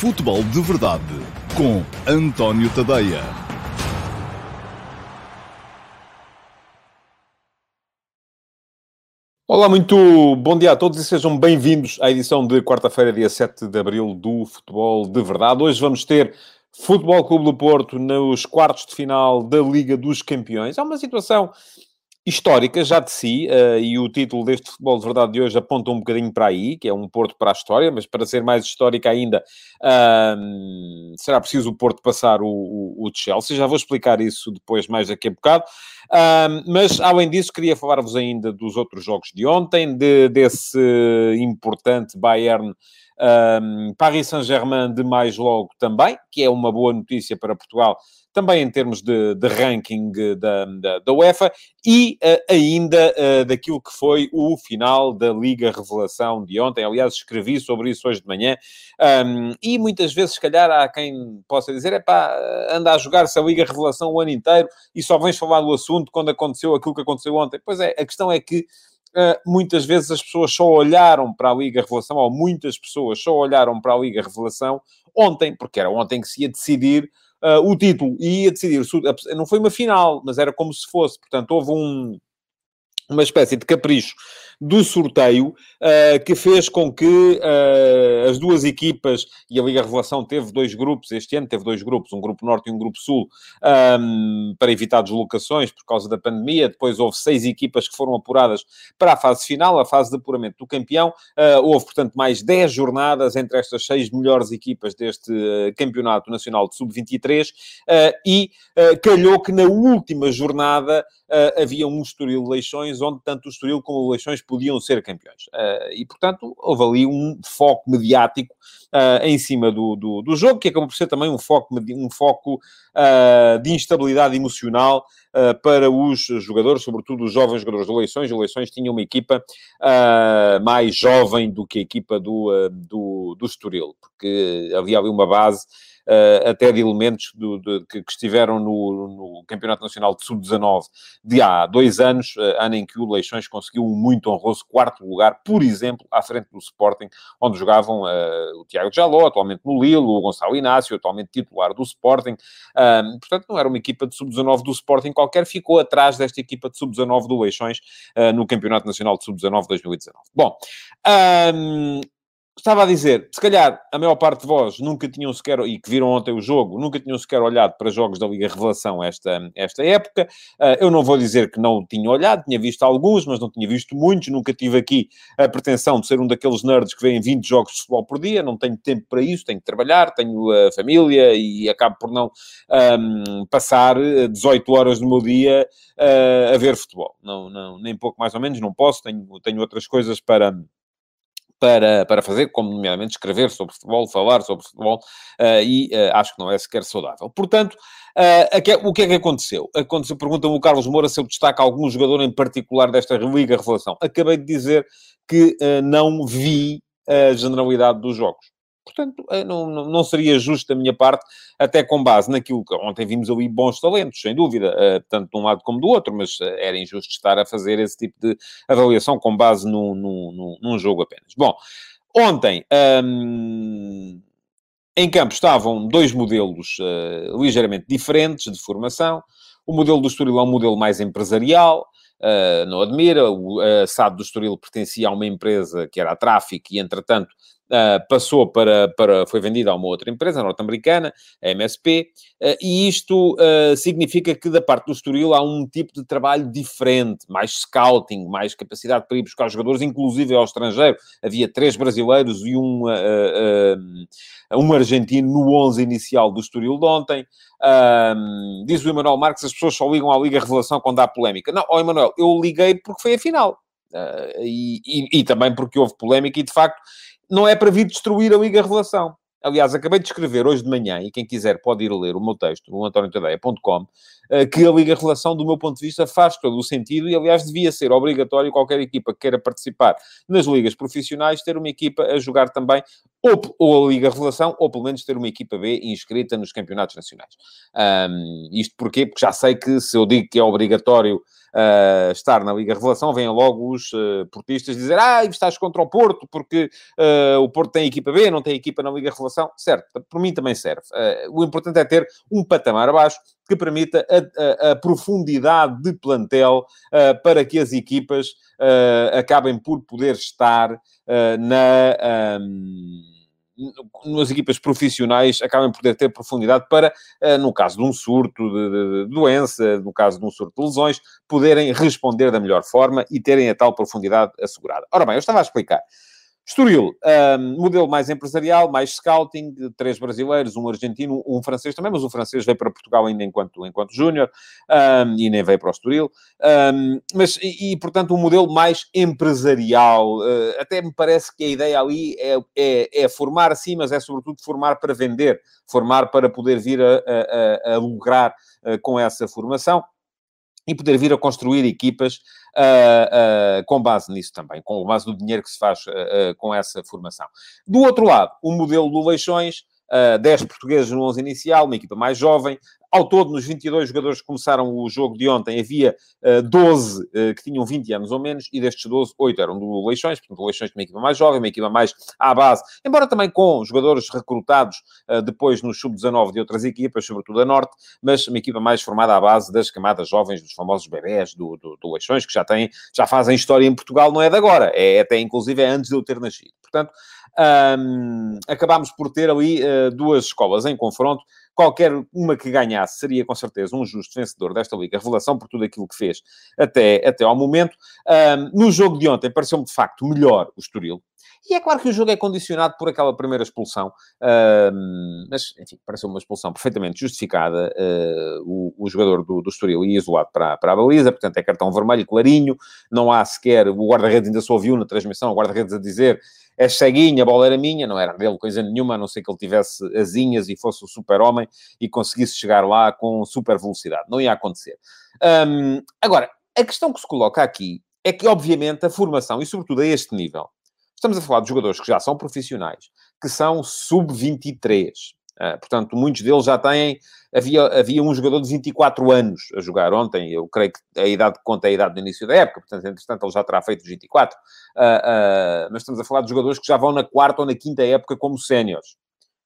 Futebol de Verdade com António Tadeia. Olá, muito bom dia a todos e sejam bem-vindos à edição de quarta-feira, dia 7 de abril, do Futebol de Verdade. Hoje vamos ter Futebol Clube do Porto nos quartos de final da Liga dos Campeões. É uma situação histórica já de si, uh, e o título deste futebol de verdade de hoje aponta um bocadinho para aí, que é um Porto para a história, mas para ser mais histórica ainda, uh, será preciso o Porto passar o, o, o, Chelsea. Já vou explicar isso depois, mais daqui a bocado. Uh, mas, além disso, queria falar-vos ainda dos outros jogos de ontem, de, desse importante Bayern um, Paris Saint-Germain de mais logo também, que é uma boa notícia para Portugal, também em termos de, de ranking da, da, da, UEFA, e uh, ainda uh, daquilo que foi o final da Liga Revelação de ontem. Aliás, escrevi sobre isso hoje de manhã, um, e muitas vezes, se calhar, há quem possa dizer: é pá, anda a jogar-se a Liga Revelação o ano inteiro e só vens falar do assunto quando aconteceu aquilo que aconteceu ontem. Pois é, a questão é que muitas vezes as pessoas só olharam para a Liga Revelação, ou muitas pessoas só olharam para a Liga Revelação ontem, porque era ontem que se ia decidir uh, o título, e ia decidir, não foi uma final, mas era como se fosse, portanto, houve um, uma espécie de capricho do sorteio uh, que fez com que uh, as duas equipas, e a Liga Revelação teve dois grupos, este ano teve dois grupos, um grupo norte e um grupo sul, um, para evitar deslocações por causa da pandemia. Depois houve seis equipas que foram apuradas para a fase final, a fase de apuramento do campeão. Uh, houve, portanto, mais dez jornadas entre estas seis melhores equipas deste Campeonato Nacional de Sub-23 e calhou que na última jornada havia um Estoril Leixões, onde tanto o Estoril como o Leixões podiam ser campeões. Uh, e, portanto, houve ali um foco mediático uh, em cima do, do, do, jogo, que acabou por ser também um foco, um foco uh, de instabilidade emocional para os jogadores, sobretudo os jovens jogadores do Eleições. Eleições tinha uma equipa mais jovem do que a equipa do, do, do Estoril, porque havia ali uma base até de elementos do, de, que, que, estiveram no, no, Campeonato Nacional de Sub-19 de há dois anos, uh, ano em que o Leixões conseguiu um muito honroso quarto lugar, por exemplo, à frente do Sporting, onde jogavam uh, o Tiago Jaló, atualmente no Lille, o Gonçalo Inácio, atualmente titular do Sporting. portanto, não era uma equipa de Sub-19 do Sporting qualquer, ficou atrás desta equipa de Sub-19 do Leixões no Campeonato Nacional de Sub-19 2019. Bom, um, estava a dizer, se calhar a maior parte de vós nunca tinham sequer, e que viram ontem o jogo, nunca tinham sequer olhado para jogos da Liga Revelação esta, esta época. Uh, eu não vou dizer que não tinha olhado, tinha visto alguns, mas não tinha visto muitos. Nunca tive aqui a pretensão de ser um daqueles nerds que vêem 20 jogos de futebol por dia. Não tenho tempo para isso, tenho que trabalhar, tenho a família e acabo por não um, passar 18 horas do meu dia uh, a ver futebol. Não, não, nem pouco mais ou menos, não posso, tenho, tenho outras coisas para para, para fazer, como nomeadamente escrever sobre futebol, falar sobre futebol, uh, e uh, acho que não é sequer saudável. Portanto, uh, o que é que aconteceu? Aconteceu, pergunta-me o Carlos Moura se eu destaco algum jogador em particular desta Liga Revelação. Acabei de dizer que não vi a generalidade dos jogos. Portanto, eh, não, não seria justo da minha parte, até com base naquilo que ontem vimos ali bons talentos, sem dúvida, eh, tanto de um lado como do outro, mas eh, era injusto estar a fazer esse tipo de avaliação com base num, num, jogo apenas. Bom, ontem. Hum, em campo estavam dois modelos uh, ligeiramente diferentes de formação. O modelo do Estoril é um modelo mais empresarial, uh, não admira. O uh, SAD do Estoril pertencia a uma empresa que era a Tráfico e, entretanto, Uh, passou para, para, foi vendida a uma outra empresa norte-americana, a MSP, uh, e isto uh, significa que da parte do Estoril há um tipo de trabalho diferente, mais scouting, mais capacidade para ir buscar jogadores, inclusive ao estrangeiro. Havia três brasileiros e um, um argentino no 11 inicial do Estoril de ontem. diz o Emanuel Marques, as pessoas só ligam à Liga Revelação quando há polémica. Não, ó Emanuel, eu liguei porque foi a final. E, e, e também porque houve polémica e, de facto, não é para vir destruir a Liga Revelação. Aliás, acabei de escrever hoje de manhã, e quem quiser pode ir ler o meu texto, no antoniotadeia.com, eh, que a Liga Relação, do meu ponto de vista, faz todo o sentido e, aliás, devia ser obrigatório qualquer equipa que queira participar nas ligas profissionais ter uma equipa a jogar também ou, ou a Liga Relação, ou pelo menos ter uma equipa B inscrita nos campeonatos nacionais. Um, isto porquê? Porque já sei que se eu digo que é obrigatório uh, estar na Liga Revelação, vêm logo os uh, portistas dizer ah, estás contra o Porto porque uh, o Porto tem equipa B, não tem equipa na Liga Revelação. Certo, por mim também serve. o importante é ter um patamar abaixo que permita a, a, a profundidade de plantel para que as equipas acabem por poder estar na... Um, nas equipas profissionais acabem por ter profundidade para, eh, no caso de um surto de, de, doença, no caso de um surto de lesões, poderem responder da melhor forma e terem a tal profundidade assegurada. Ora bem, eu estava a explicar Estoril, um, modelo mais empresarial, mais scouting, três brasileiros, um argentino, um francês também, mas o francês veio para Portugal ainda enquanto, enquanto júnior um, e nem veio para o Estoril. Um, mas, e, e, portanto, um modelo mais empresarial. Uh, até me parece que a ideia ali é, é, é, formar sim, mas é sobretudo formar para vender, formar para poder vir a, a, a, lucrar uh, com essa formação e poder vir a construir equipas uh, uh, com base nisso também, com base no dinheiro que se faz uh, com essa formação. Do outro lado, o modelo do Leixões, uh, 10 portugueses no 11 inicial, uma equipa mais jovem, ao todo, nos 22 jogadores que começaram o jogo de ontem, havia uh, 12 uh, que tinham 20 anos ou menos, e destes 12, 8 eram do Leixões, portanto, o Leixões uma equipa mais jovem, uma equipa mais à base, embora também com jogadores recrutados uh, depois no sub-19 de outras equipas, sobretudo a Norte, mas uma equipa mais formada à base das camadas jovens, dos famosos bebés do, do, do Leixões, que já, têm, já fazem história em Portugal, não é de agora, é até inclusive é antes de eu ter nascido. Portanto, um, acabámos por ter ali uh, duas escolas em confronto. Qualquer uma que ganhasse seria com certeza um justo vencedor desta Liga Revelação por tudo aquilo que fez até, até ao momento. Um, no jogo de ontem pareceu-me de facto melhor o Estoril. E é claro que o jogo é condicionado por aquela primeira expulsão, mas, enfim, pareceu uma expulsão perfeitamente justificada. Uh, o, o, jogador do, do Estoril ia isolado para, para a baliza, portanto é cartão vermelho, clarinho, não há sequer, o guarda-redes ainda só ouviu na transmissão, o guarda-redes a dizer é ceguinho, a bola era minha, não era dele coisa nenhuma, a não ser que ele tivesse asinhas e fosse o super-homem e conseguisse chegar lá com super velocidade. Não ia acontecer. Um, agora, a questão que se coloca aqui é que, obviamente, a formação, e sobretudo a este nível, estamos a falar de jogadores que já são profissionais, que são sub-23, Uh, portanto, muitos deles já têm. Havia, havia um jogador de 24 anos a jogar ontem, eu creio que a idade que conta é a idade do início da época, portanto, entretanto, ele já terá feito os 24. Uh, uh, mas estamos a falar de jogadores que já vão na quarta ou na quinta época como séniores,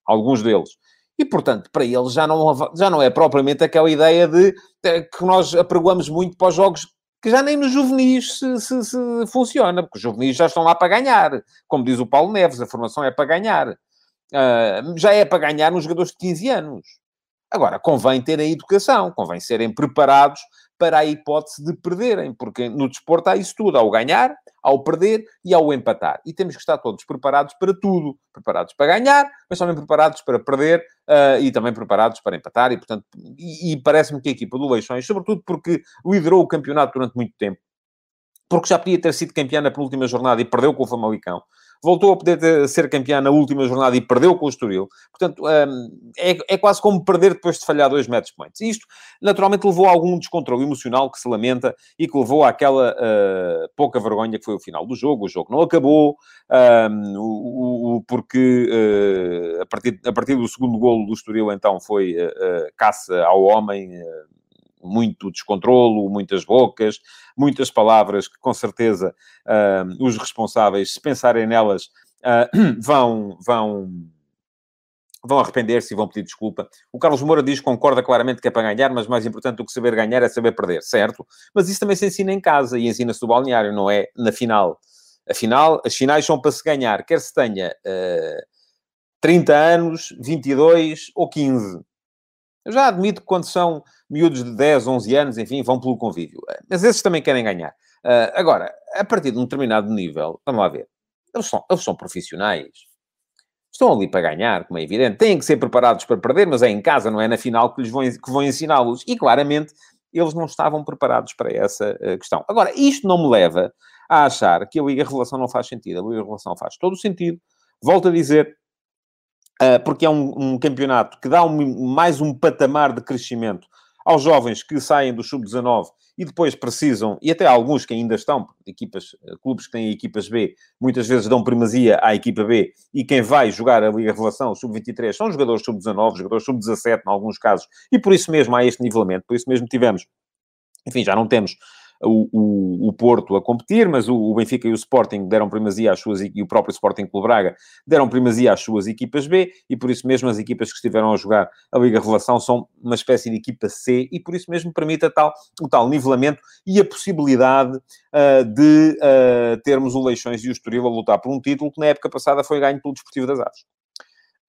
alguns deles. E, portanto, para eles já não, já não é propriamente aquela ideia de, de que nós apregoamos muito para os jogos que já nem nos juvenis se, se, se, funciona, porque os juvenis já estão lá para ganhar. Como diz o Paulo Neves, a formação é para ganhar. Uh, já é para ganhar nos jogadores de 15 anos. Agora, convém ter a educação, convém serem preparados para a hipótese de perderem, porque no desporto há isso tudo, ao ganhar, ao perder e ao empatar. E temos que estar todos preparados para tudo. Preparados para ganhar, mas também preparados para perder uh, e também preparados para empatar. E, portanto, e, e parece-me que a equipa do Leixões, sobretudo porque liderou o campeonato durante muito tempo, porque já podia ter sido campeã na penúltima jornada e perdeu com o Famalicão, voltou a poder ter, ser campeã na última jornada e perdeu com o Estoril. Portanto, um, é, é, quase como perder depois de falhar dois match points. Isto, naturalmente, levou a algum descontrole emocional que se lamenta e que levou àquela uh, pouca vergonha que foi o final do jogo. O jogo não acabou, um, o, o, porque uh, a, partir, a partir do segundo golo do Estoril, então, foi uh, caça ao homem muito descontrolo, muitas bocas, muitas palavras que, com certeza, uh, os responsáveis, se pensarem nelas, uh, vão, vão, vão arrepender-se e vão pedir desculpa. O Carlos Moura diz que concorda claramente que é para ganhar, mas mais importante do que saber ganhar é saber perder, certo? Mas isso também se ensina em casa e ensina-se no balneário, não é na final. Afinal, as finais são para se ganhar, quer se tenha uh, 30 anos, 22 ou 15. Eu já admito que quando são miúdos de 10, 11 anos, enfim, vão pelo convívio. Mas esses também querem ganhar. Uh, agora, a partir de um determinado nível, vamos lá ver, eles são, eles são profissionais. Estão ali para ganhar, como é evidente. Têm que ser preparados para perder, mas é em casa, não é na final que lhes vão, que vão ensiná-los. E claramente, eles não estavam preparados para essa uh, questão. Agora, isto não me leva a achar que a Liga Revelação não faz sentido. A Liga Revelação faz todo o sentido. Volto a dizer, porque é um, um, campeonato que dá um, mais um patamar de crescimento aos jovens que saem do sub-19 e depois precisam, e até alguns que ainda estão, equipas, eh, clubes que têm equipas B, muitas vezes dão primazia à equipa B, e quem vai jogar a Liga Revelação, o sub-23, são jogadores sub-19, jogadores sub-17, em alguns casos, e por isso mesmo há este nivelamento, por isso mesmo tivemos, enfim, já não temos o, o, o Porto a competir, mas o, o, Benfica e o Sporting deram primazia às suas, e o próprio Sporting Clube Braga deram primazia às suas equipas B, e por isso mesmo as equipas que estiveram a jogar a Liga Revelação são uma espécie de equipa C, e por isso mesmo permite tal, o tal nivelamento e a possibilidade uh, de uh, termos o Leixões e o Estoril a lutar por um título que na época passada foi ganho pelo Desportivo das Aves.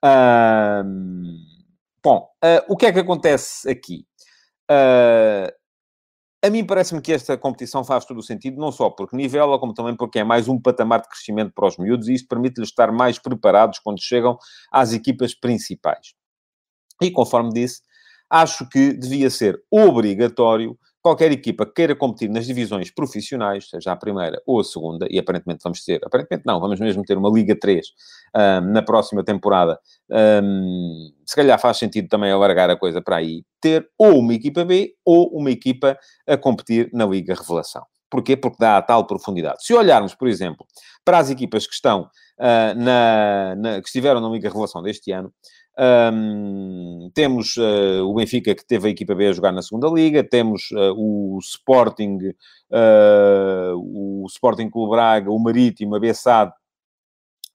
Uh, bom, o que é que acontece aqui? Uh, a mim parece-me que esta competição faz todo o sentido, não só porque nivela, como também porque é mais um patamar de crescimento para os miúdos e isto permite-lhes estar mais preparados quando chegam às equipas principais. E conforme disse, acho que devia ser obrigatório qualquer equipa que queira competir nas divisões profissionais, seja a primeira ou a segunda, e aparentemente vamos ter, aparentemente não, vamos mesmo ter uma Liga 3 um, na próxima temporada, um, se calhar faz sentido também alargar a coisa para aí, ter ou uma equipa B ou uma equipa a competir na Liga Revelação. Porquê? Porque dá a tal profundidade. Se olharmos, por exemplo, para as equipas que estão uh, na, na, que estiveram na Liga Revelação deste ano, um, temos uh, o Benfica, que teve a equipa B a jogar na segunda Liga, temos uh, o Sporting, uh, o Sporting Clube Braga, o Marítimo, a Bessade,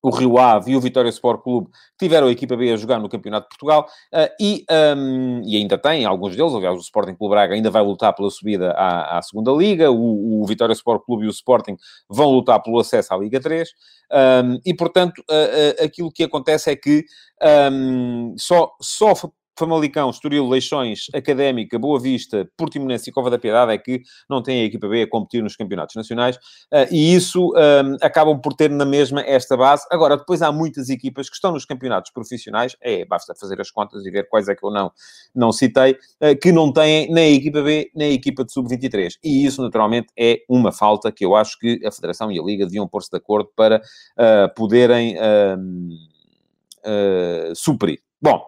o Rio Ave e o Vitória Sport Clube tiveram a equipa B a jogar no Campeonato de Portugal uh, e, um, e ainda tem alguns deles, aliás, o Sporting Clube Braga ainda vai lutar pela subida à, à segunda Liga, o, o, Vitória Sport Clube e o Sporting vão lutar pelo acesso à Liga 3 um, e, portanto, uh, uh, aquilo que acontece é que um, só, só Famalicão, Estoril, Leixões, Académica, Boa Vista, Portimonense e Cova da Piedade é que não têm a equipa B a competir nos campeonatos nacionais uh, e isso um, acabam por ter na mesma esta base. Agora, depois há muitas equipas que estão nos campeonatos profissionais, é, basta fazer as contas e ver quais é que eu não, não citei, uh, que não têm nem a equipa B nem a equipa de sub-23. E isso, naturalmente, é uma falta que eu acho que a Federação e a Liga deviam pôr-se de acordo para uh, poderem hum, suprir. Bom,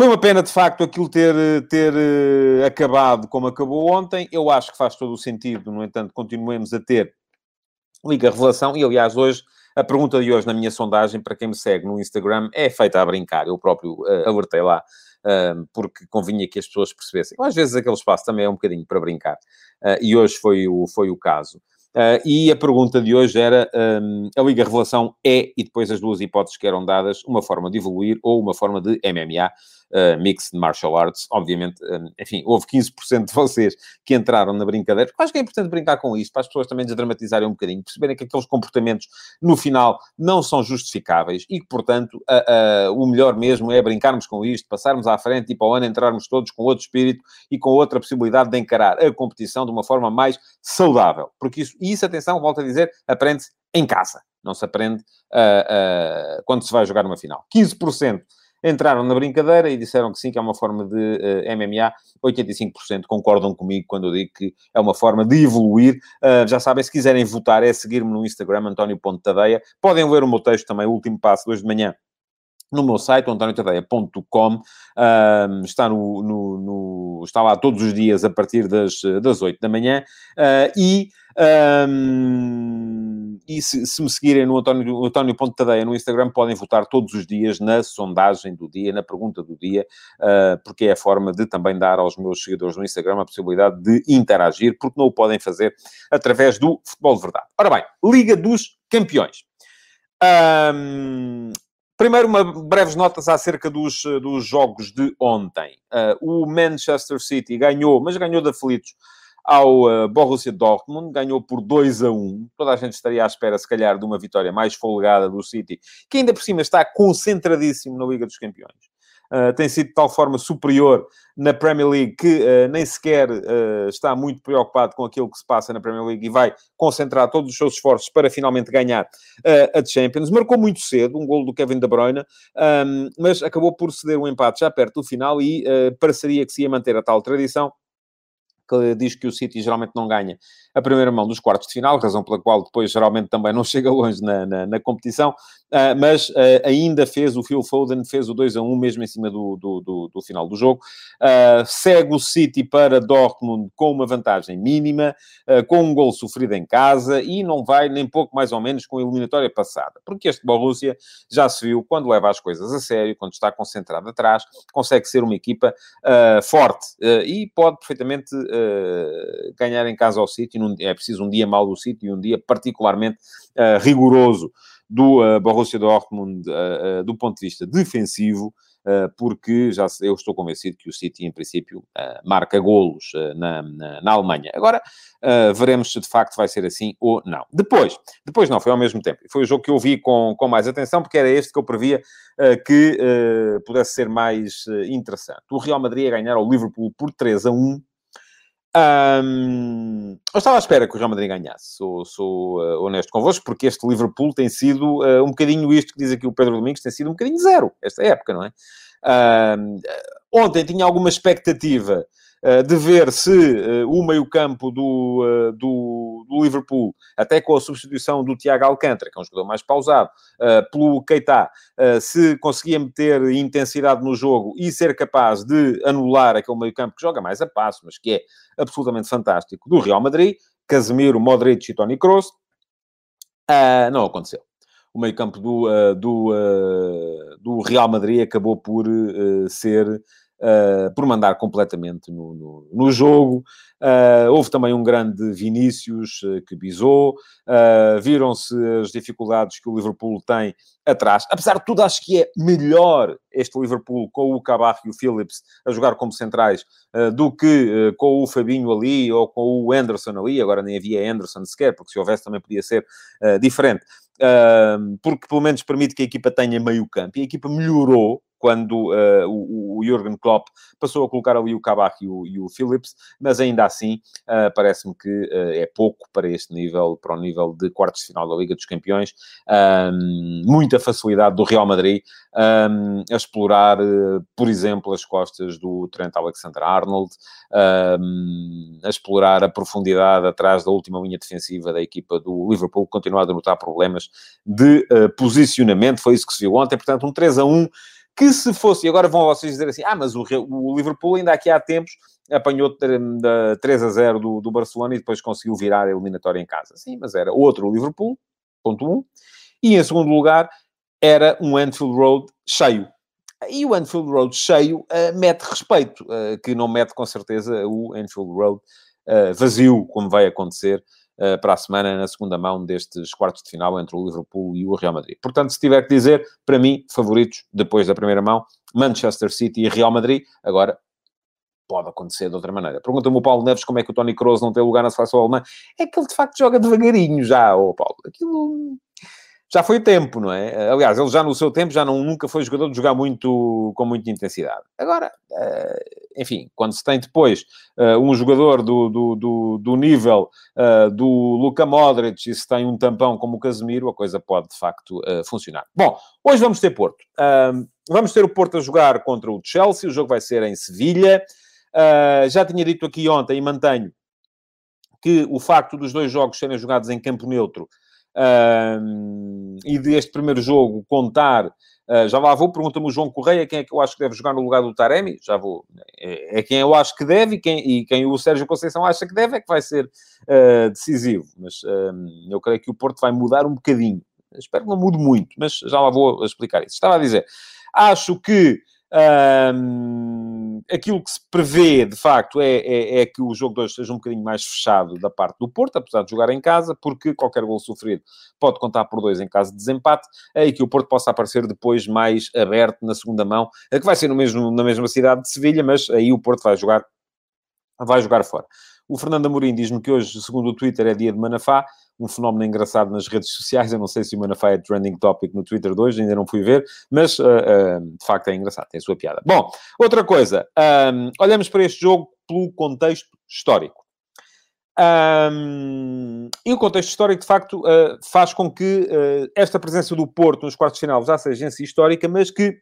foi uma pena, de facto, aquilo ter, ter uh, acabado como acabou ontem. Eu acho que faz todo o sentido, no entanto, continuemos a ter Liga Revelação. E, aliás, hoje, a pergunta de hoje na minha sondagem, para quem me segue no Instagram, é feita a brincar. Eu próprio uh, alertei lá, uh, porque convinha que as pessoas percebessem. Às vezes aquele espaço também é um bocadinho para brincar. Uh, e hoje foi o, foi o caso. Uh, e a pergunta de hoje era: um, a Liga Revelação é, e depois as duas hipóteses que eram dadas, uma forma de evoluir ou uma forma de MMA? Uh, Mixed Martial Arts. Obviamente, um, enfim, houve 15% de vocês que entraram na brincadeira. Acho que é importante brincar com isto, para as pessoas também desdramatizarem um bocadinho, perceberem que aqueles comportamentos, no final, não são justificáveis e que, portanto, o melhor mesmo é brincarmos com isto, passarmos à frente e para o ano entrarmos todos com outro espírito e com outra possibilidade de encarar a competição de uma forma mais saudável. Porque isso, e isso atenção, volto a dizer, aprende-se em casa. Não se aprende uh, uh, quando se vai jogar uma final. 15% entraram na brincadeira e disseram que sim, que é uma forma de uh, eh, MMA. 85% concordam comigo quando eu digo que é uma forma de evoluir. Uh, já sabem, se quiserem votar, é seguir-me no Instagram, António.tadeia. Podem ler o meu texto também, o último passo, hoje de manhã, no meu site, antoniotadeia.com. Uh, está, no, no, no, está lá todos os dias a partir das, das 8 da manhã. Uh, e um, e se, se, me seguirem no António, António Tadeia no Instagram, podem votar todos os dias na sondagem do dia, na pergunta do dia, uh, porque é a forma de também dar aos meus seguidores no Instagram a possibilidade de interagir, porque não o podem fazer através do Futebol de Verdade. Ora bem, Liga dos Campeões. Um, Primeiro, uma breves notas acerca dos, dos jogos de ontem. Uh, o Manchester City ganhou, mas ganhou de aflitos ao uh, Borussia Dortmund, ganhou por 2 a 1. Toda a gente estaria à espera, se calhar, de uma vitória mais folgada do City, que ainda por cima está concentradíssimo na Liga dos Campeões. Uh, tem sido de tal forma superior na Premier League que uh, nem sequer uh, está muito preocupado com aquilo que se passa na Premier League e vai concentrar todos os seus esforços para finalmente ganhar a Champions. Marcou muito cedo um gol do Kevin De Bruyne, um, mas acabou por ceder um empate já perto do final e pareceria que se ia manter a tal tradição que diz que o City geralmente não ganha a primeira mão dos quartos de final, razão pela qual depois geralmente também não chega longe na, na, na competição, uh, mas uh, ainda fez, o Phil Foden fez o 2 a 1 mesmo em cima do, do, do, do final do jogo. Uh, segue o City para Dortmund com uma vantagem mínima, com um gol sofrido em casa e não vai nem pouco mais ou menos com a eliminatória passada, porque este Borussia já se viu quando leva as coisas a sério, quando está concentrado atrás, consegue ser uma equipa forte e pode perfeitamente ganhar em casa ao City num, é preciso um dia mau do City e um dia particularmente uh, rigoroso do uh, Borussia Dortmund uh, do ponto de vista defensivo, porque já eu estou convencido que o City, em princípio, marca golos na, na, na, Alemanha. Agora, veremos se de facto vai ser assim ou não. Depois, depois não, foi ao mesmo tempo. Foi o jogo que eu vi com, com mais atenção, porque era este que eu previa que pudesse ser mais interessante. O Real Madrid a ganhar ao Liverpool por 3 a 1 um, eu estava à espera que o Real Madrid ganhasse, sou, sou uh, honesto convosco, porque este Liverpool tem sido uh, um bocadinho isto que diz aqui o Pedro Domingos, tem sido um bocadinho zero, esta época, não é? Uh, ontem tinha alguma expectativa de ver se eh, o meio-campo do, eh, do, do, Liverpool, até com a substituição do Tiago Alcântara, que é um jogador mais pausado, pelo Keita, se conseguia meter intensidade no jogo e ser capaz de anular aquele meio-campo que joga mais a passo, mas que é absolutamente fantástico, do Real Madrid, Casemiro, Modric e Toni Kroos. não aconteceu o meio-campo do, do, do Real Madrid acabou por ser uh, por mandar completamente no, no, no jogo. Uh, houve também um grande Vinícius uh, que bisou. Viram-se as dificuldades que o Liverpool tem atrás. Apesar de tudo, acho que é melhor este Liverpool com o Cabarro e o Phillips a jogar como centrais do que com o Fabinho ali ou com o Anderson ali. Agora nem havia Anderson sequer, porque se houvesse também podia ser diferente. porque pelo menos permite que a equipa tenha meio campo. E a equipa melhorou quando uh, o, o Jürgen Klopp passou a colocar ali o Kabak e o, e o Phillips, mas ainda assim uh, parece-me que uh, é pouco para este nível, para o nível de quartos de final da Liga dos Campeões. Um, muita facilidade do Real Madrid um, a explorar, por exemplo, as costas do Trent Alexander-Arnold, um, a explorar a profundidade atrás da última linha defensiva da equipa do Liverpool, continuado a notar problemas de posicionamento, foi isso que se viu ontem, portanto um 3 a 1 que se fosse, e agora vão vocês dizer assim, ah, mas o, o Liverpool ainda aqui há tempos apanhou 3 a 0 do, do Barcelona e depois conseguiu virar a eliminatória em casa. Sim, mas era outro Liverpool, ponto 1. Um. E em segundo lugar, era um Anfield Road cheio. E o Anfield Road cheio uh, mete respeito, uh, que não mete com certeza o Anfield Road uh, vazio, como vai acontecer para a semana, na segunda mão destes quartos de final entre o Liverpool e o Real Madrid. Portanto, se tiver que dizer, para mim, favoritos depois da primeira mão, Manchester City e Real Madrid. Agora, pode acontecer de outra maneira. Pergunta-me o Paulo Neves como é que o Tony Kroos não tem lugar na seleção alemã. É que ele, de facto, joga devagarinho já, ô Paulo. Aquilo já foi tempo, não é? Aliás, ele já no seu tempo já não, nunca foi jogador de jogar muito, com muita intensidade. Agora, eh, enfim, quando se tem depois eh, um jogador do, do, do, do nível eh, do Luka Modric e se tem um tampão como o Casemiro, a coisa pode de facto funcionar. Bom, hoje vamos ter Porto. Vamos ter o Porto a jogar contra o Chelsea, o jogo vai ser em Sevilha. Já tinha dito aqui ontem e mantenho que o facto dos dois jogos serem jogados em campo neutro e deste primeiro jogo contar. Uh, já lá vou, pergunta-me o João Correia quem é que eu acho que deve jogar no lugar do Taremi. Já vou. É, é quem eu acho que deve e quem, e quem o Sérgio Conceição acha que deve é que vai ser uh, decisivo. Mas eu creio que o Porto vai mudar um bocadinho. Espero que não mude muito, mas já lá vou explicar isso. Estava a dizer, acho que aquilo que se prevê, de facto, é, é, é, que o jogo de hoje seja um bocadinho mais fechado da parte do Porto, apesar de jogar em casa, porque qualquer gol sofrido pode contar por dois em caso de desempate, e que o Porto possa aparecer depois mais aberto na segunda mão, que vai ser no mesmo, na mesma cidade de Sevilha, mas aí o Porto vai jogar, vai jogar fora. O Fernando Amorim diz-me que hoje, segundo o Twitter, é dia de Manafá um fenómeno engraçado nas redes sociais. Eu não sei se o Manafá é trending topic no Twitter de hoje, ainda não fui ver, mas uh, uh, de facto é engraçado, tem a sua piada. Bom, outra coisa, um, olhamos para este jogo pelo contexto histórico. Um, e o contexto histórico, de facto, uh, faz com que esta presença do Porto nos quartos de final já seja si histórica, mas que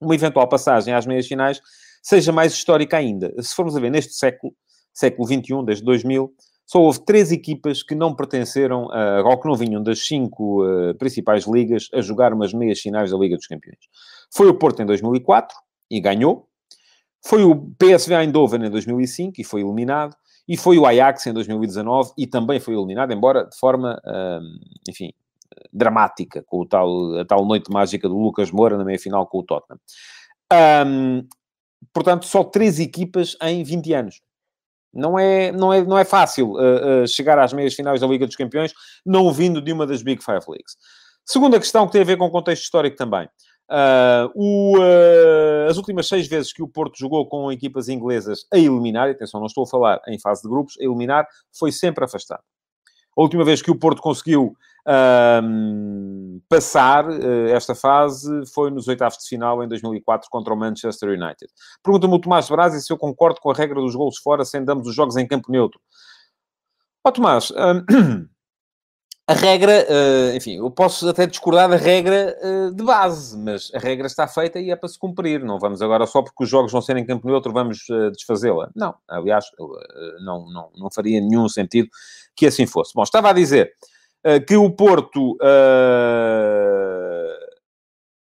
uma eventual passagem às meias finais seja mais histórica ainda. Se formos a ver neste século, século XXI, desde 2000, só houve três equipas que não pertenceram, a, ou que não vinham das cinco uh, principais ligas a jogar umas meias finais da Liga dos Campeões. Foi o Porto em 2004 e ganhou. Foi o PSV Eindhoven em 2005 e foi eliminado. E foi o Ajax em 2019 e também foi eliminado, embora de forma, uh, enfim, dramática, com o tal, a tal noite mágica do Lucas Moura na meia-final com o Tottenham. Um, portanto, só três equipas em 20 anos. Não é, não é, não é fácil uh, uh, chegar às meias finais da Liga dos Campeões não vindo de uma das Big Five Leagues. Segunda questão que tem a ver com o contexto histórico também. Uh, o, uh, as últimas seis vezes que o Porto jogou com equipas inglesas a eliminar, atenção, não estou a falar em fase de grupos, a eliminar, foi sempre afastado. A última vez que o Porto conseguiu passar uh, esta fase foi nos oitavos de final em 2004 contra o Manchester United. Pergunta-me o Tomás Brasi se eu concordo com a regra dos golos fora sendo ambos os jogos em campo neutro. Ó oh, Tomás, a regra, uh, enfim, eu posso até discordar da regra uh, de base, mas a regra está feita e é para se cumprir. Não vamos agora só porque os jogos vão ser em campo neutro, vamos desfazê-la. Não, aliás, não, não, não faria nenhum sentido que assim fosse. Bom, estava a dizer que o Porto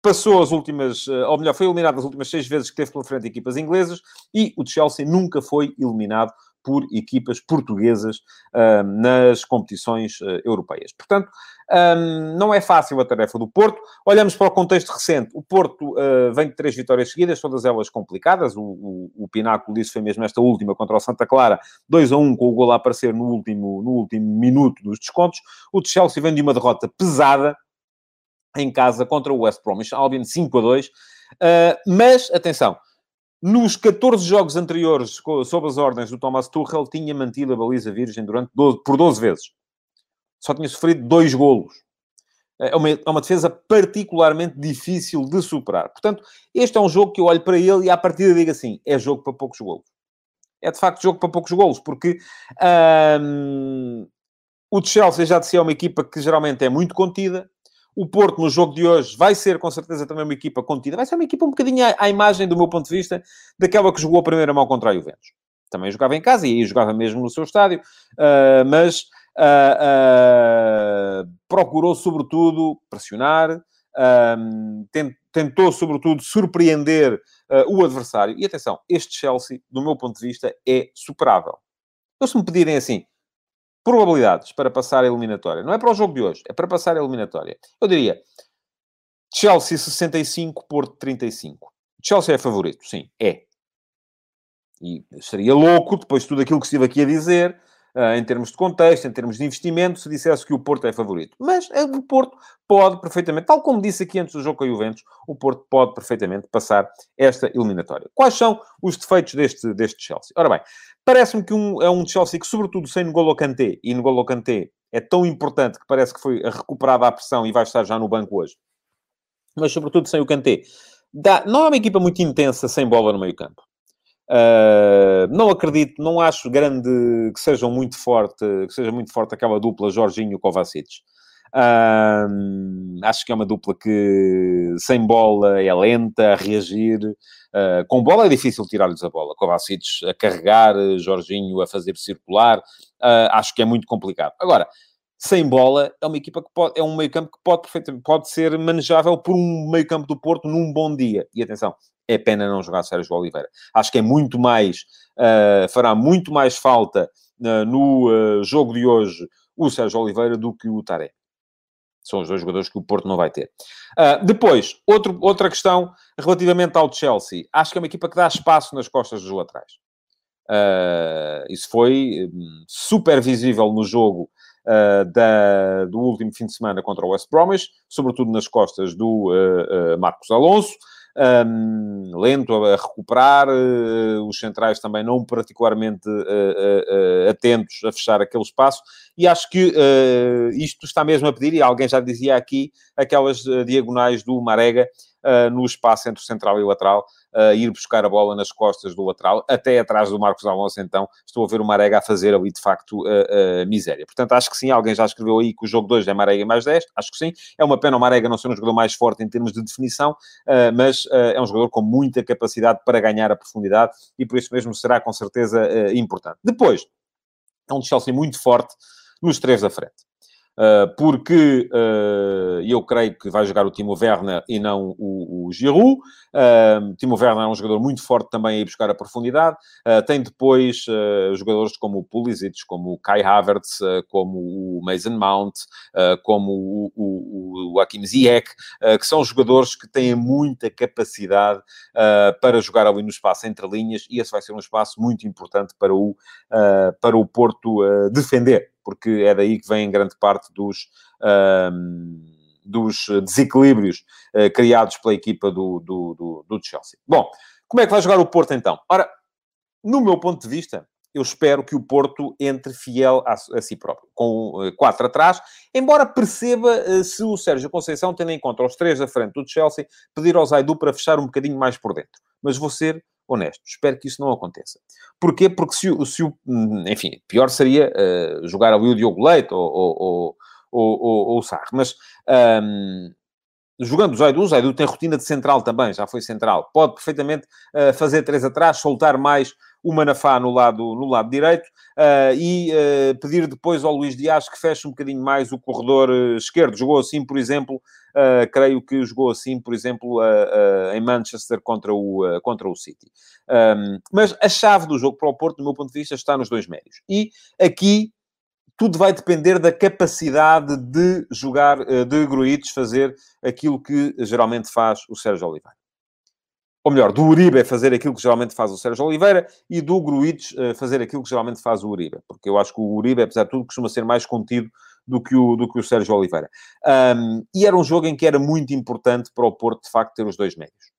passou as últimas, ou melhor, foi eliminado as últimas seis vezes que teve pela frente equipas inglesas e o Chelsea nunca foi eliminado por equipas portuguesas uh, nas competições uh, europeias. Portanto, um, não é fácil a tarefa do Porto. Olhamos para o contexto recente. O Porto uh, vem de três vitórias seguidas, todas elas complicadas. O, o, o pináculo disso foi mesmo esta última contra o Santa Clara, 2 a 1, com o gol a aparecer no último, no último minuto dos descontos. O de Chelsea vem de uma derrota pesada em casa contra o West Bromwich Albion, 5 a 2. mas, atenção, nos 14 jogos anteriores, sob as ordens do Thomas Tuchel, tinha mantido a baliza virgem durante 12, por 12 vezes. Só tinha sofrido dois golos. É uma, é uma defesa particularmente difícil de superar. Portanto, este é um jogo que eu olho para ele e à partida digo assim, é jogo para poucos golos. É de facto jogo para poucos golos, porque hum, o Chelsea já de si é uma equipa que geralmente é muito contida, o Porto, no jogo de hoje, vai ser com certeza também uma equipa contida. Vai ser uma equipa um bocadinho à, à imagem, do meu ponto de vista, daquela que jogou a primeira mão contra a Juventus. Também jogava em casa e jogava mesmo no seu estádio, uh, mas uh, uh, procurou, sobretudo, pressionar, tentou, sobretudo, surpreender o adversário. E atenção, este Chelsea, do meu ponto de vista, é superável. Então, se me pedirem assim, probabilidades para passar a eliminatória. Não é para o jogo de hoje, é para passar a eliminatória. Eu diria Chelsea 65, Porto 35. Chelsea é favorito, sim, é. E seria louco, depois de tudo aquilo que estive aqui a dizer, uh, em termos de contexto, em termos de investimento, se dissesse que o Porto é favorito. Mas uh, o Porto pode perfeitamente, tal como disse aqui antes do jogo com a Juventus, o Porto pode perfeitamente passar esta eliminatória. Quais são os defeitos deste, deste Chelsea? Ora bem, parece-me que um, é um Chelsea que, sobretudo sem N'Golo Kanté, e N'Golo Kanté é tão importante que parece que foi recuperada a pressão e vai estar já no banco hoje, mas sobretudo sem o Kanté, dá, não é uma equipa muito intensa sem bola no meio campo. Uh, não acredito, não acho grande que sejam muito forte, que seja muito forte aquela dupla Jorginho Kovacic. Uh, acho que é uma dupla que sem bola é lenta a reagir. Uh, com bola é difícil tirar-lhes a bola. Kovacic a carregar, Jorginho a fazer circular. acho que é muito complicado. Agora, sem bola, é uma equipa que pode, é um meio campo que pode, pode ser manejável por um meio campo do Porto num bom dia. E atenção, é pena não jogar Sérgio Oliveira. Acho que é muito mais, uh, fará muito mais falta uh, no uh, jogo de hoje o Sérgio Oliveira do que o Taré. São os dois jogadores que o Porto não vai ter. depois, outro, outra questão relativamente ao Chelsea. Acho que é uma equipa que dá espaço nas costas dos laterais. isso foi um, super visível no jogo Uh, da, do último fim de semana contra o West Bromwich, sobretudo nas costas do uh, Marcos Alonso. Um, lento a recuperar, uh, os centrais também não particularmente uh, uh, atentos a fechar aquele espaço, e acho que isto está mesmo a pedir, e alguém já dizia aqui, aquelas diagonais do Marega no espaço entre o central e o lateral, uh, ir buscar a bola nas costas do lateral, até atrás do Marcos Alonso, então, estou a ver o Marega a fazer ali, de facto, uh, miséria. Portanto, acho que sim, alguém já escreveu aí que o jogo 2 é Marega mais 10, acho que sim. É uma pena o Marega não ser um jogador mais forte em termos de definição, mas é um jogador com muita capacidade para ganhar a profundidade e por isso mesmo será com certeza importante. Depois, É um Chelsea muito forte nos três da frente. Uh, porque uh, eu creio que vai jogar o Timo Werner e não o, o Giroud. Uh, Timo Werner é um jogador muito forte também a ir buscar a profundidade. tem depois jogadores como o Pulisic, como o Kai Havertz, como o Mason Mount, como o, o, o Hakim Ziyech, que são jogadores que têm muita capacidade para jogar ali no espaço entre linhas e esse vai ser um espaço muito importante para o, para o Porto defender porque é daí que vem grande parte dos, dos desequilíbrios uh, criados pela equipa do, do, do, do, Chelsea. Bom, como é que vai jogar o Porto então? Ora, no meu ponto de vista, eu espero que o Porto entre fiel a, a si próprio, com uh, quatro atrás, embora perceba uh, se o Sérgio Conceição, tendo em conta os três da frente do Chelsea, pedir ao Zaidu para fechar um bocadinho mais por dentro. Mas vou ser honesto. Espero que isso não aconteça. Porquê? Porque se, se o... Enfim, pior seria uh, jogar ali o Diogo Leite ou, ou, ou, ou, ou o Sarre. Mas... Um, jogando o Zaidu, o Zaidu tem rotina de central também, já foi central. Pode perfeitamente uh, fazer três atrás, soltar mais o Manafá no lado, no lado direito uh, e uh, pedir depois ao Luís Dias que feche um bocadinho mais o corredor esquerdo. Jogou assim, por exemplo, creio que jogou assim, por exemplo, em Manchester contra o, contra o City. Um, mas a chave do jogo para o Porto, do meu ponto de vista, está nos dois médios. E aqui tudo vai depender da capacidade de jogar, de Gruites fazer aquilo que geralmente faz o Sérgio Oliveira ou melhor, do Uribe fazer aquilo que geralmente faz o Sérgio Oliveira e do Gruites fazer aquilo que geralmente faz o Uribe. Porque eu acho que o Uribe, apesar de tudo, costuma ser mais contido do que o, do que o Sérgio Oliveira. Um, e era um jogo em que era muito importante para o Porto, de facto, ter os dois médios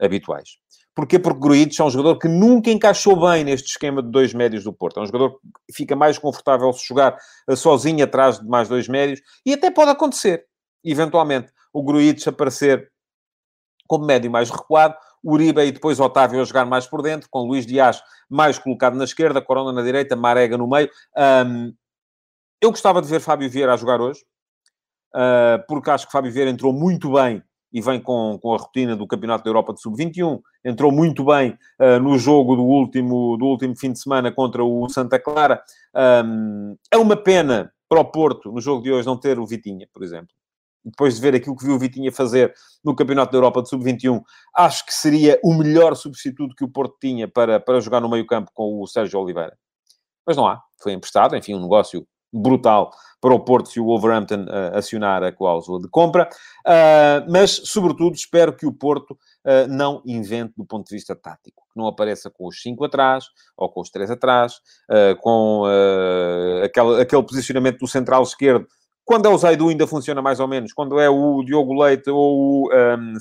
habituais. Porquê? Porque Gruites é um jogador que nunca encaixou bem neste esquema de dois médios do Porto. É um jogador que fica mais confortável se jogar eh, sozinho atrás de mais dois médios. E até pode acontecer, eventualmente, o Gruites aparecer como médio mais recuado, Uribe e depois Otávio a jogar mais por dentro, com Luís Dias mais colocado na esquerda, Corona na direita, Marega no meio. Um, eu gostava de ver Fábio Vieira a jogar hoje, uh, porque acho que Fábio Vieira entrou muito bem e vem com, com a rotina do Campeonato da Europa de Sub-21, entrou muito bem uh, no jogo do último, do último fim de semana contra o Santa Clara. Um, é uma pena para o Porto, no jogo de hoje, não ter o Vitinha, por exemplo depois de ver aquilo que viu o Vitinha fazer no Campeonato da Europa de Sub-21, acho que seria o melhor substituto que o Porto tinha para, para jogar no meio-campo com o Sérgio Oliveira. Mas não há, foi emprestado, enfim, um negócio brutal para o Porto se o Wolverhampton uh, acionar a cláusula de compra. Uh, mas, sobretudo, espero que o Porto uh, não invente do ponto de vista tático. Que não apareça com os 5 atrás, ou com os 3 atrás, com aquele, aquele posicionamento do central esquerdo quando é o Zaidu ainda funciona mais ou menos. Quando é o Diogo Leite ou o um,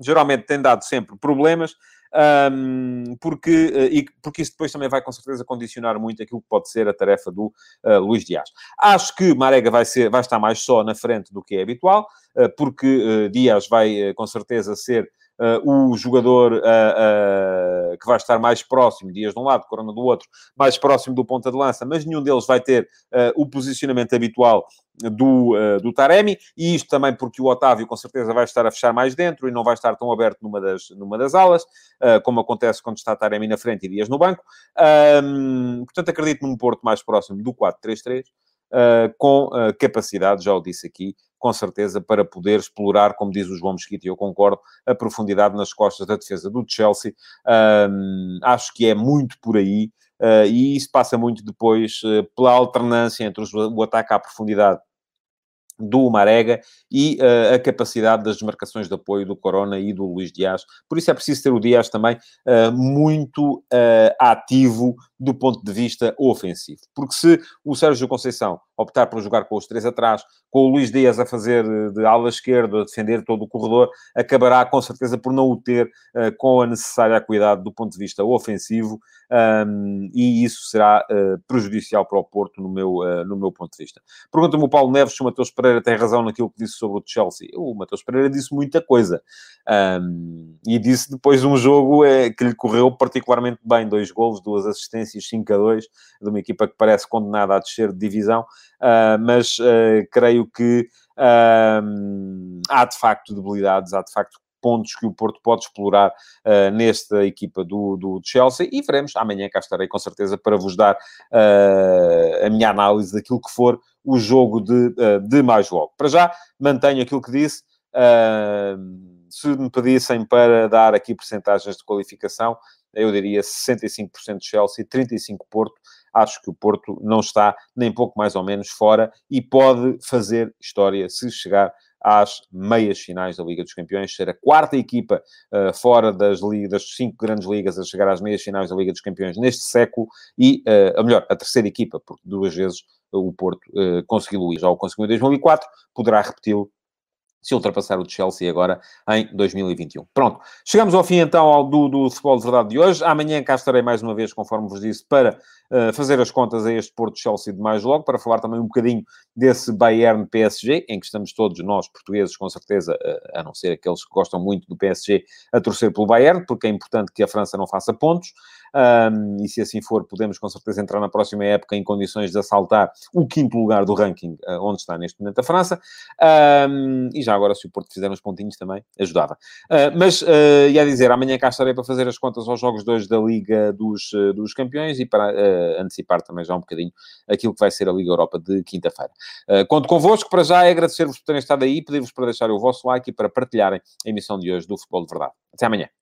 geralmente tem dado sempre problemas. Um, porque, uh, e, porque isso depois também vai com certeza condicionar muito aquilo que pode ser a tarefa do uh, Luís Dias. Acho que Marega vai, ser, vai estar mais só na frente do que é habitual, uh, porque Dias vai com certeza ser uh, o jogador uh, uh, que vai estar mais próximo, Dias de um lado, Corona do outro, mais próximo do ponta de lança, mas nenhum deles vai ter o posicionamento habitual do, do Taremi, e isto também porque o Otávio com certeza vai estar a fechar mais dentro e não vai estar tão aberto numa das, numa das alas, como acontece quando está Taremi na frente e Dias no banco. portanto, acredito num Porto mais próximo do 4-3-3, com capacidade, já o disse aqui, com certeza, para poder explorar, como diz o João Mesquita, e eu concordo, a profundidade nas costas da defesa do Chelsea. Um, acho que é muito por aí, uh, e isso passa muito depois uh, pela alternância entre os, o ataque à profundidade do Marega e uh, a capacidade das desmarcações de apoio do Corona e do Luís Dias. Por isso é preciso ter o Dias também uh, muito uh, ativo do ponto de vista ofensivo. Porque se o Sérgio Conceição optar por jogar com os três atrás, com o Luís Dias a fazer de ala esquerda, a defender todo o corredor, acabará com certeza por não o ter uh, com a necessária cuidado do ponto de vista ofensivo um, e isso será uh, prejudicial para o Porto no meu, uh, no meu ponto de vista. Pergunta-me o Paulo Neves se o Matheus Pereira tem razão naquilo que disse sobre o Chelsea. O Matheus Pereira disse muita coisa um, e disse depois de um jogo que lhe correu particularmente bem, dois golos, duas assistências Valência 5 a 2, de uma equipa que parece condenada a descer de divisão, mas uh, creio que uh, há de facto debilidades, há de facto pontos que o Porto pode explorar uh, nesta equipa do, do Chelsea e veremos. Amanhã cá estarei com certeza para vos dar uh, a minha análise daquilo que for o jogo de, uh, de mais logo. Para já, mantenho aquilo que disse. se me pedissem para dar aqui percentagens de qualificação, eu diria 65% Chelsea, 35% Porto. Acho que o Porto não está nem pouco mais ou menos fora e pode fazer história se chegar às meias finais da Liga dos Campeões, ser a quarta equipa uh, fora das, das cinco grandes ligas a chegar às meias finais da Liga dos Campeões neste século e, uh, a melhor, a terceira equipa, porque duas vezes o Porto uh, conseguiu. Já o conseguiu em 2004, poderá repeti-lo se ultrapassar o de Chelsea agora em 2021. Pronto, chegamos ao fim então ao, do, do futebol de verdade de hoje. Amanhã cá estarei mais uma vez, conforme vos disse, para uh, fazer as contas a este Porto Chelsea de mais logo, para falar também um bocadinho desse Bayern PSG, em que estamos todos nós, portugueses, com certeza, uh, a não ser aqueles que gostam muito do PSG, a torcer pelo Bayern, porque é importante que a França não faça pontos. Um, e se assim for, podemos com certeza entrar na próxima época em condições de assaltar o quinto lugar do ranking, uh, onde está neste momento a França. Um, e já agora, se o Porto fizer uns pontinhos também, ajudava. Uh, mas, uh, ia dizer, amanhã cá estarei para fazer as contas aos jogos 2 da Liga dos, dos Campeões e para antecipar também já um bocadinho aquilo que vai ser a Liga Europa de quinta-feira. conto convosco, para já é agradecer-vos por terem estado aí, pedir-vos para deixarem o vosso like e para partilharem a emissão de hoje do Futebol de Verdade. Até amanhã.